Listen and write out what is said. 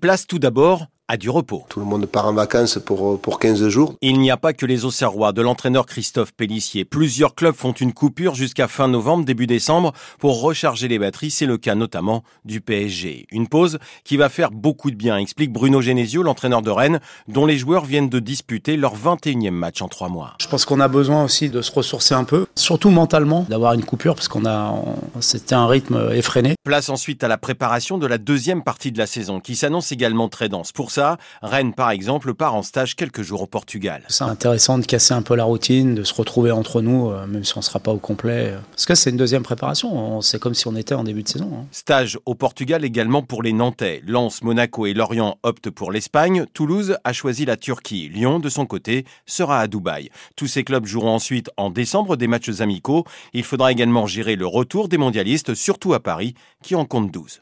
Place tout d'abord à du repos. Tout le monde part en vacances pour, pour 15 jours. Il n'y a pas que les Auxerrois de l'entraîneur Christophe Pellissier. Plusieurs clubs font une coupure jusqu'à fin novembre, début décembre pour recharger les batteries. C'est le cas notamment du PSG. Une pause qui va faire beaucoup de bien, explique Bruno Genesio, l'entraîneur de Rennes, dont les joueurs viennent de disputer leur 21e match en trois mois. Je pense qu'on a besoin aussi de se ressourcer un peu, surtout mentalement, d'avoir une coupure parce qu'on a, c'était un rythme effréné. Place ensuite à la préparation de la deuxième partie de la saison qui s'annonce également très dense. Pour ça, Rennes, par exemple, part en stage quelques jours au Portugal. C'est intéressant de casser un peu la routine, de se retrouver entre nous, euh, même si on ne sera pas au complet. Parce que c'est une deuxième préparation. C'est comme si on était en début de saison. Hein. Stage au Portugal également pour les Nantais. Lens, Monaco et Lorient optent pour l'Espagne. Toulouse a choisi la Turquie. Lyon, de son côté, sera à Dubaï. Tous ces clubs joueront ensuite en décembre des matchs amicaux. Il faudra également gérer le retour des mondialistes, surtout à Paris, qui en compte 12.